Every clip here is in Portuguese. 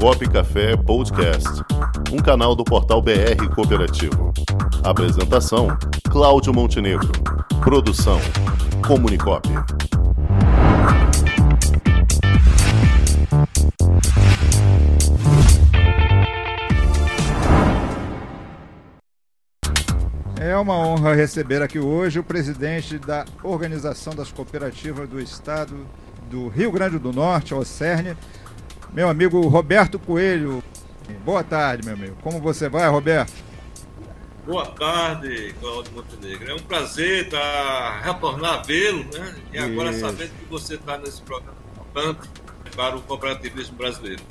Comunicop Café Podcast, um canal do portal BR Cooperativo. Apresentação: Cláudio Montenegro. Produção: Comunicop. É uma honra receber aqui hoje o presidente da Organização das Cooperativas do Estado do Rio Grande do Norte, o CERN, meu amigo Roberto Coelho. Boa tarde, meu amigo. Como você vai, Roberto? Boa tarde, Claudio Montenegro. É um prazer estar retornar a vê-lo, né? E agora Isso. sabendo que você está nesse programa tanto para o cooperativismo brasileiro.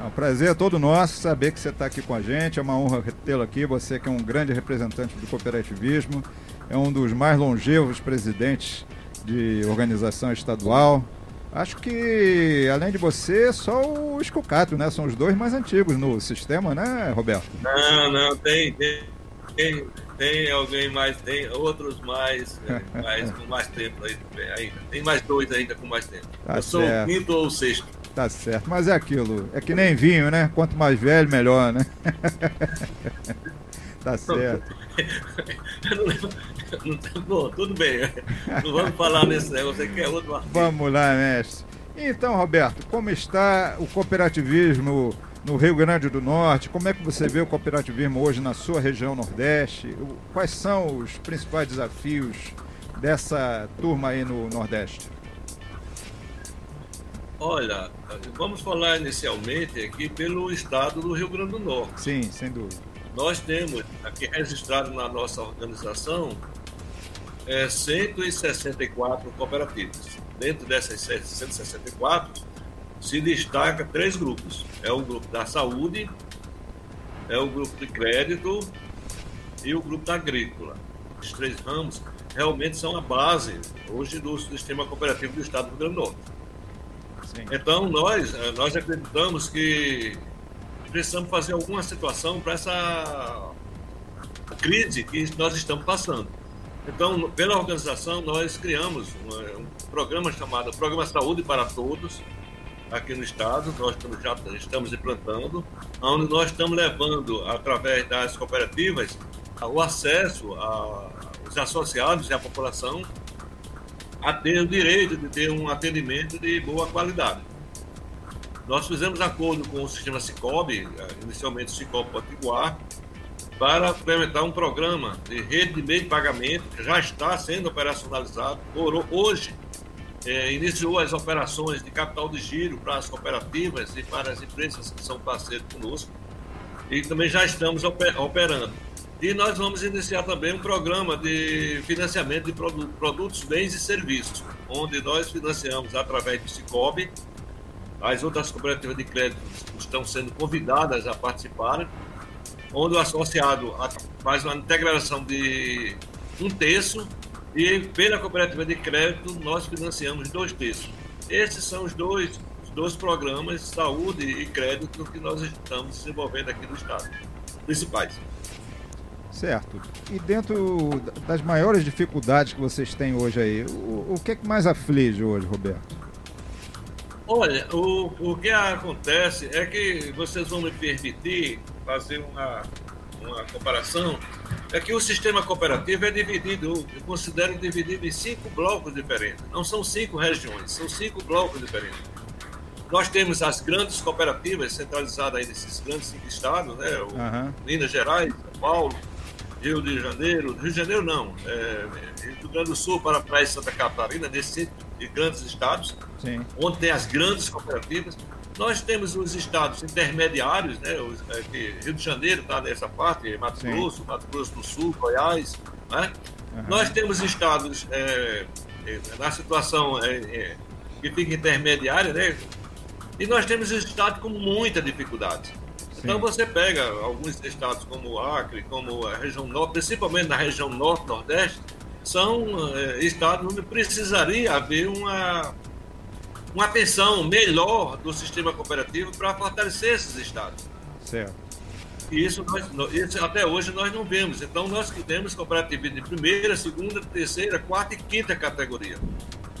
É um prazer é todo nosso saber que você está aqui com a gente. É uma honra tê-lo aqui. Você que é um grande representante do cooperativismo, é um dos mais longevos presidentes de organização estadual. Acho que, além de você, só o Escucato, né? São os dois mais antigos no sistema, né, Roberto? Não, não, tem, tem, tem, tem alguém mais, tem outros mais, né, mais com mais tempo ainda. Tem mais dois ainda com mais tempo. Tá Eu certo. sou o quinto ou o sexto. Tá certo, mas é aquilo, é que nem vinho, né? Quanto mais velho, melhor, né? tá certo. Bom, tudo bem. Não vamos falar nesse negócio aqui, é outro artigo. Vamos lá, mestre. Então, Roberto, como está o cooperativismo no Rio Grande do Norte? Como é que você vê o cooperativismo hoje na sua região Nordeste? Quais são os principais desafios dessa turma aí no Nordeste? Olha, vamos falar inicialmente aqui pelo estado do Rio Grande do Norte. Sim, sem dúvida. Nós temos aqui registrado na nossa organização é, 164 cooperativas. Dentro dessas 164, se destaca três grupos. É o grupo da saúde, é o grupo de crédito e o grupo da agrícola. Os três ramos realmente são a base hoje do sistema cooperativo do Estado do Rio Grande do Norte. Sim. Então, nós, eh, nós acreditamos que precisamos fazer alguma situação para essa crise que nós estamos passando. Então, pela organização, nós criamos um, um programa chamado Programa Saúde para Todos, aqui no estado, nós já estamos implantando, onde nós estamos levando, através das cooperativas, o acesso aos associados e à população a ter o direito de ter um atendimento de boa qualidade. Nós fizemos acordo com o sistema Cicobi, eh, inicialmente o Cicobi Potiguar, para implementar um programa de rede de meio de pagamento que já está sendo operacionalizado. Hoje, é, iniciou as operações de capital de giro para as cooperativas e para as empresas que são parceiros conosco. E também já estamos operando. E nós vamos iniciar também um programa de financiamento de produtos, bens e serviços, onde nós financiamos através do Cicobi as outras cooperativas de crédito estão sendo convidadas a participarem, onde o associado faz uma integração de um terço e pela cooperativa de crédito nós financiamos dois terços. Esses são os dois, os dois programas, saúde e crédito, que nós estamos desenvolvendo aqui no Estado, principais. Certo. E dentro das maiores dificuldades que vocês têm hoje aí, o, o que, é que mais aflige hoje, Roberto? Olha, o, o que acontece é que vocês vão me permitir fazer uma, uma comparação. É que o sistema cooperativo é dividido, eu considero dividido em cinco blocos diferentes. Não são cinco regiões, são cinco blocos diferentes. Nós temos as grandes cooperativas centralizadas aí nesses grandes cinco estados, né? O, uhum. Minas Gerais, São Paulo, Rio de Janeiro, Rio de Janeiro não, é, Rio Grande do Sul, Paraná e Santa Catarina, nesses grandes estados, Sim. onde tem as grandes cooperativas. Nós temos os estados intermediários, né? Os, é, Rio de Janeiro está nessa parte, Mato Sim. Grosso, Mato Grosso do Sul, Goiás. Né? Uhum. Nós temos estados é, é na situação é, é, que fica intermediária, né? E nós temos estados com muita dificuldade. Então você pega alguns estados como o Acre, como a região norte, principalmente na região norte-nordeste, são estados onde precisaria haver uma, uma atenção melhor do sistema cooperativo para fortalecer esses estados. Certo. E isso, nós, isso até hoje nós não vemos. Então nós que temos cooperativismo de primeira, segunda, terceira, quarta e quinta categoria.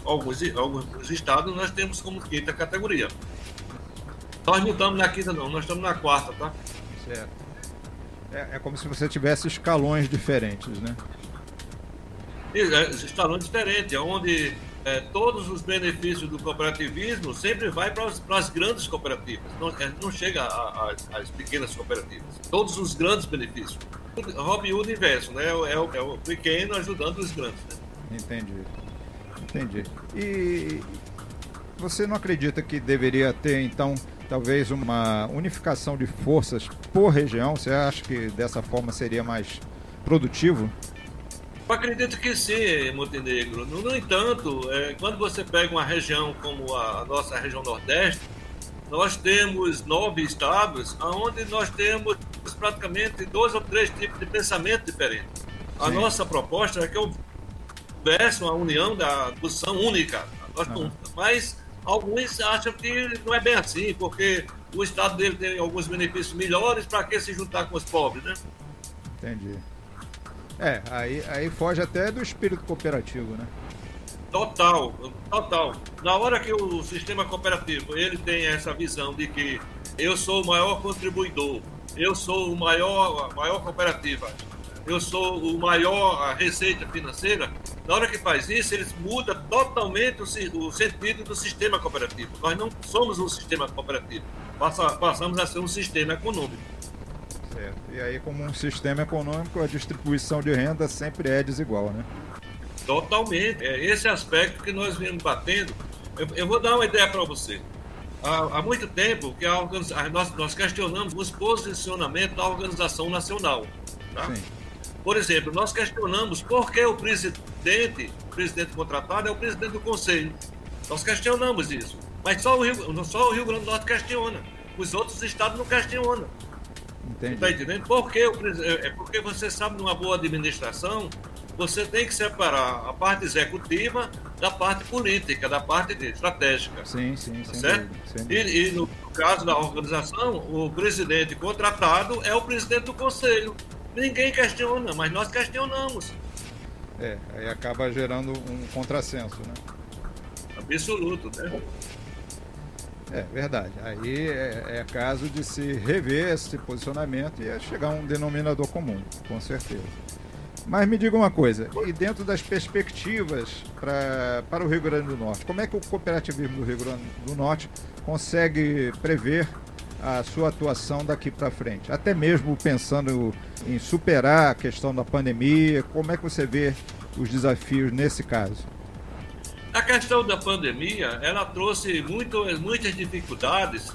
Alguns, alguns estados nós temos como quinta categoria. Nós não estamos na quinta, não, nós estamos na quarta, tá? Certo. É, é como se você tivesse escalões diferentes, né? É, escalões diferentes, onde é, todos os benefícios do cooperativismo sempre vai para as grandes cooperativas, não, é, não chega às pequenas cooperativas. Todos os grandes benefícios. Robin Hood inverso, né? É, o, é o pequeno ajudando os grandes. Né? Entendi. Entendi. E você não acredita que deveria ter, então, talvez uma unificação de forças por região? Você acha que dessa forma seria mais produtivo? Eu acredito que sim, Montenegro. No, no entanto, é, quando você pega uma região como a, a nossa região Nordeste, nós temos nove estados onde nós temos praticamente dois ou três tipos de pensamento diferentes. A Sim. nossa proposta é que houvesse uma união da posição única, uhum. mas alguns acham que não é bem assim, porque o Estado dele tem alguns benefícios melhores, para que se juntar com os pobres, né? Entendi. É, aí, aí foge até do espírito cooperativo, né? Total, total. Na hora que o sistema cooperativo ele tem essa visão de que eu sou o maior contribuidor, eu sou o maior, a maior cooperativa, eu sou o maior receita financeira, na hora que faz isso, eles muda totalmente o, o sentido do sistema cooperativo. Nós não somos um sistema cooperativo, passa, passamos a ser um sistema econômico. Certo. E aí, como um sistema econômico, a distribuição de renda sempre é desigual, né? Totalmente. É esse aspecto que nós viemos batendo. Eu, eu vou dar uma ideia para você. Há, há, muito tempo que a nós, nós questionamos os posicionamentos da organização nacional. Tá? Sim. Por exemplo, nós questionamos por que o presidente, o presidente contratado é o presidente do conselho. Nós questionamos isso. Mas só o Rio, só o Rio Grande do Norte questiona. Os outros estados não questionam. Entendi. Está entendendo? Porque, é, é porque você sabe, numa boa administração, você tem que separar a parte executiva da parte política, da parte estratégica. Sim, sim, tá certo? Sim. E, e, no caso da organização, o presidente contratado é o presidente do conselho. Ninguém questiona, mas nós questionamos. É, aí acaba gerando um contrassenso, né? Absoluto, né? É verdade. Aí é, é, caso de se rever esse posicionamento e chegar a um denominador comum, com certeza. Mas me diga uma coisa, e dentro das perspectivas pra, para o Rio Grande do Norte, como é que o cooperativismo do Rio Grande do Norte consegue prever a sua atuação daqui para frente? Até mesmo pensando em superar a questão da pandemia, como é que você vê os desafios nesse caso? A questão da pandemia, ela trouxe muito, muitas dificuldades,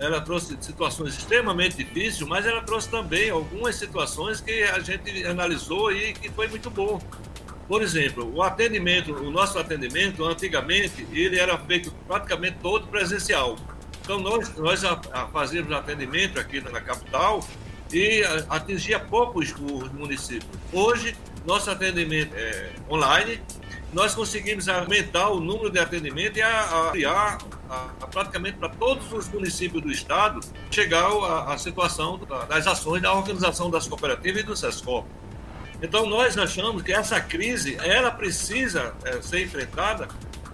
ela trouxe situações extremamente difíceis, mas ela trouxe também algumas situações que a gente analisou e que foi muito bom. Por exemplo, o atendimento, o nosso atendimento, antigamente, ele era feito praticamente todo presencial. Então, nós, nós fazíamos atendimento aqui na capital e atingia poucos os municípios. Hoje, nosso atendimento é online, nós conseguimos aumentar o número de atendimento e ampliar praticamente para todos os municípios do estado chegar à situação das ações da organização das cooperativas e do SESCOP. Então nós achamos que essa crise ela precisa é, ser enfrentada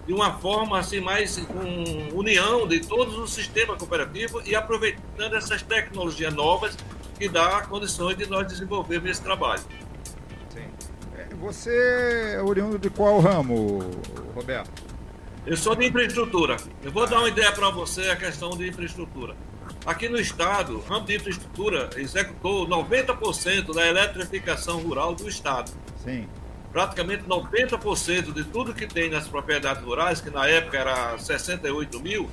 de uma forma assim mais com união de todos os sistemas cooperativos e aproveitando essas tecnologias novas que dá condições de nós desenvolvermos esse trabalho. Você é oriundo de qual ramo, Roberto? Eu sou de infraestrutura. Eu vou dar uma ideia para você a questão de infraestrutura. Aqui no estado, o ramo de infraestrutura executou 90% da eletrificação rural do estado. Sim praticamente 90% de tudo que tem nas propriedades rurais, que na época era 68 mil,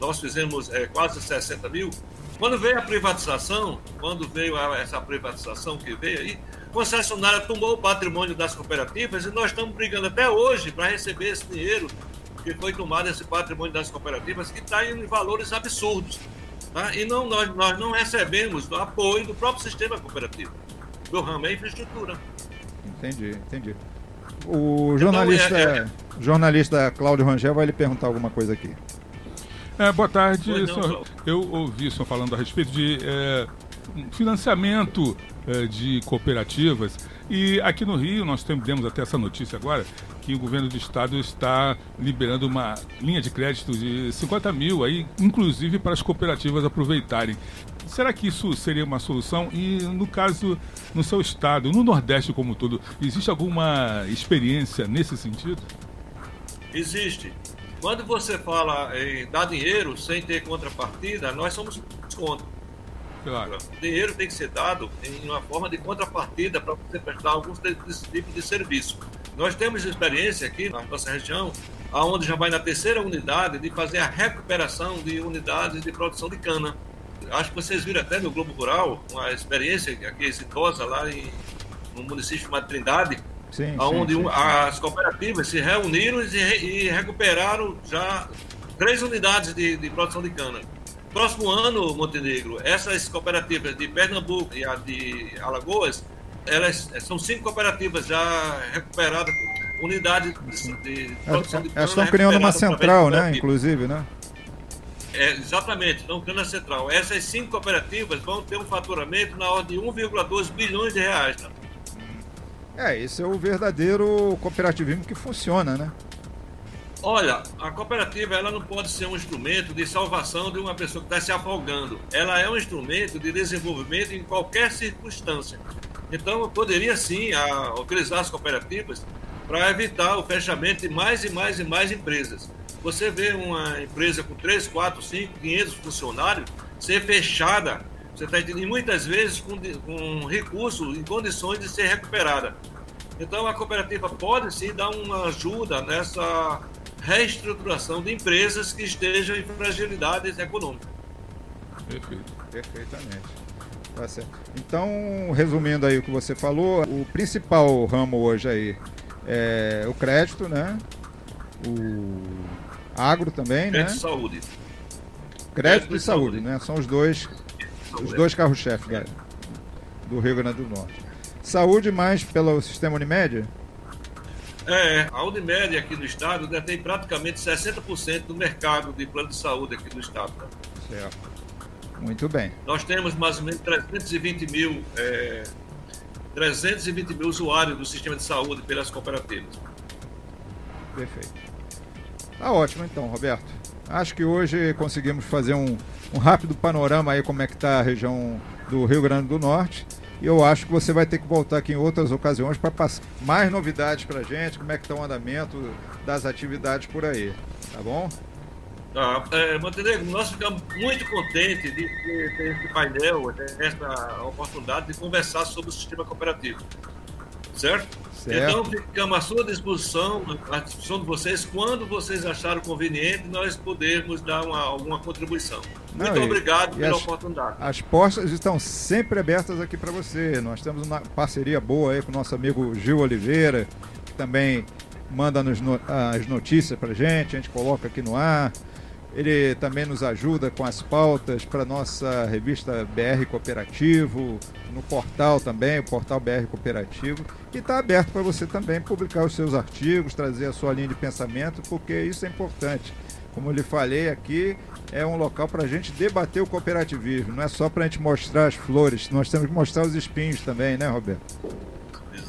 nós fizemos é, quase 60 mil. Quando veio a privatização, quando veio a, essa privatização que veio aí, concessionária tomou o patrimônio das cooperativas e nós estamos brigando até hoje para receber esse dinheiro que foi tomado, esse patrimônio das cooperativas, que está em valores absurdos. Tá? E não, nós, nós não recebemos o apoio do próprio sistema cooperativo, do ramo é infraestrutura. Entendi, entendi. O jornalista, então, é, é... jornalista Cláudio Rangel vai lhe perguntar alguma coisa aqui. É, boa tarde, senhor. Eu ouvi o senhor falando a respeito de é, financiamento eh, de cooperativas. E aqui no Rio, nós temos até essa notícia agora, que o governo do estado está liberando uma linha de crédito de 50 mil, aí, inclusive para as cooperativas aproveitarem. Será que isso seria uma solução? E no caso, no seu estado, no Nordeste como todo, existe alguma experiência nesse sentido? Existe. Quando você fala em dar dinheiro sem ter contrapartida, nós somos contra. Claro. O dinheiro tem que ser dado em uma forma de contrapartida para você prestar alguns desse tipo de serviço. Nós temos experiência aqui na nossa região, aonde já vai na terceira unidade de fazer a recuperação de unidades de produção de cana. Acho que vocês viram até no Globo Rural uma experiência aqui exitosa lá em, no município de Trindade, sim, onde sim, sim. as cooperativas se reuniram e, e, recuperaram já três unidades de, de produção de cana. Próximo ano, Montenegro, essas cooperativas de Pernambuco e a de Alagoas, elas são cinco cooperativas já recuperadas, unidades de, de produção de Elas estão criando uma central, né? Inclusive, né? É, exatamente, estão criando a central. Essas cinco cooperativas vão ter um faturamento na ordem de 1,2 bilhões de reais. Né? É, esse é o verdadeiro cooperativismo que funciona, né? Olha, a cooperativa ela não pode ser um instrumento de salvação de uma pessoa que está se afogando. Ela é um instrumento de desenvolvimento em qualquer circunstância. Então, poderia sim a, utilizar as cooperativas para evitar o fechamento de mais e mais e mais empresas. Você vê uma empresa com 3, 4, 5, 500 funcionários ser fechada, você está entendendo, muitas vezes com, com recursos em condições de ser recuperada. Então, a cooperativa pode sim dar uma ajuda nessa reestruturação de empresas que estejam em fragilidades econômicas. Perfeito. Perfeitamente. Tá certo. Então, resumindo aí o que você falou, o principal ramo hoje aí é o crédito, né? O agro também, crédito né? Crédito e saúde. Crédito, e, saúde, saúde, né? São os dois, os dois carros-chefes do Rio Grande do Norte. Saúde mais pelo sistema Unimed? É, a Unimed aqui no estado detém praticamente 60% do mercado de plano de saúde aqui no estado. Né? Certo. Muito bem. Nós temos mais ou menos 320 mil, é, 320 mil usuários do sistema de saúde pelas cooperativas. Perfeito. Tá ótimo então, Roberto. Acho que hoje conseguimos fazer um, um rápido panorama aí como é que está a região do Rio Grande do Norte. E eu acho que você vai ter que voltar aqui em outras ocasiões para passar mais novidades para gente, como é que está o andamento das atividades por aí. Tá bom? Tá. É, Montenegro, nós ficamos muito contentes de ter esse painel, essa oportunidade de conversar sobre o sistema cooperativo. Certo? Certo? Então, ficamos à sua disposição, à disposição de vocês, quando vocês acharem conveniente, nós podermos dar uma, alguma contribuição. Muito Não, obrigado pela as, oportunidade. As portas estão sempre abertas aqui para você. Nós temos uma parceria boa aí com o nosso amigo Gil Oliveira, que também manda nos, as notícias para gente, a gente coloca aqui no ar. Ele também nos ajuda com as pautas para nossa revista BR Cooperativo, no portal também, o portal BR Cooperativo. E está aberto para você também publicar os seus artigos, trazer a sua linha de pensamento, porque isso é importante. Como eu lhe falei aqui, é um local para a gente debater o cooperativismo, não é só para a gente mostrar as flores, nós temos que mostrar os espinhos também, né, Roberto?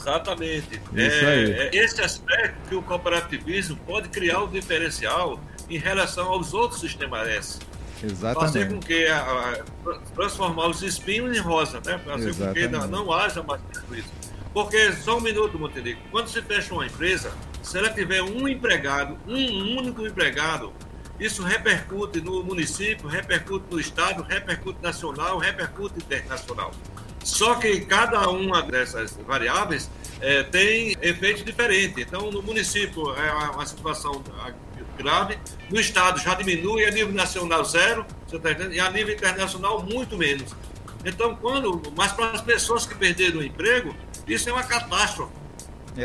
Exatamente. É, é esse aspecto que o cooperativismo pode criar o um diferencial em relação aos outros sistemas S. Exatamente. Fazer com que a, a, transformar os espinhos em rosa, né? Fazer Exatamente. com que não, não haja mais prejuízo. Porque, só um minuto, Montenegro, quando se fecha uma empresa, se ela tiver um empregado, um único empregado, isso repercute no município, repercute no estado, repercute nacional, repercute internacional. Só que cada uma dessas variáveis é, tem efeitos diferentes. Então, no município é uma situação grave, no Estado já diminui, a nível nacional zero, entendendo? E a nível internacional muito menos. Então, quando, mas para as pessoas que perderam o emprego, isso é uma catástrofe.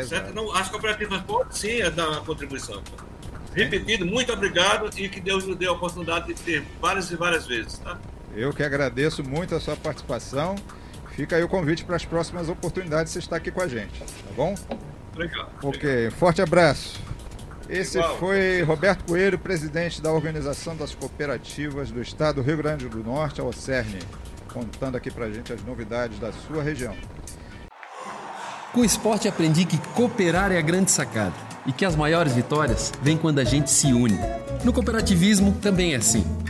Certo? Então, as cooperativas podem sim dar uma contribuição. Repetido, muito obrigado e que Deus nos dê a oportunidade de ter várias e várias vezes. Tá? Eu que agradeço muito a sua participação. Fica aí o convite para as próximas oportunidades de você estar aqui com a gente, tá bom? Obrigado. Ok, obrigado. forte abraço. Esse Igual. foi Roberto Coelho, presidente da Organização das Cooperativas do Estado do Rio Grande do Norte, a OCERN. contando aqui pra gente as novidades da sua região. Com o esporte aprendi que cooperar é a grande sacada e que as maiores vitórias vêm quando a gente se une. No cooperativismo também é assim.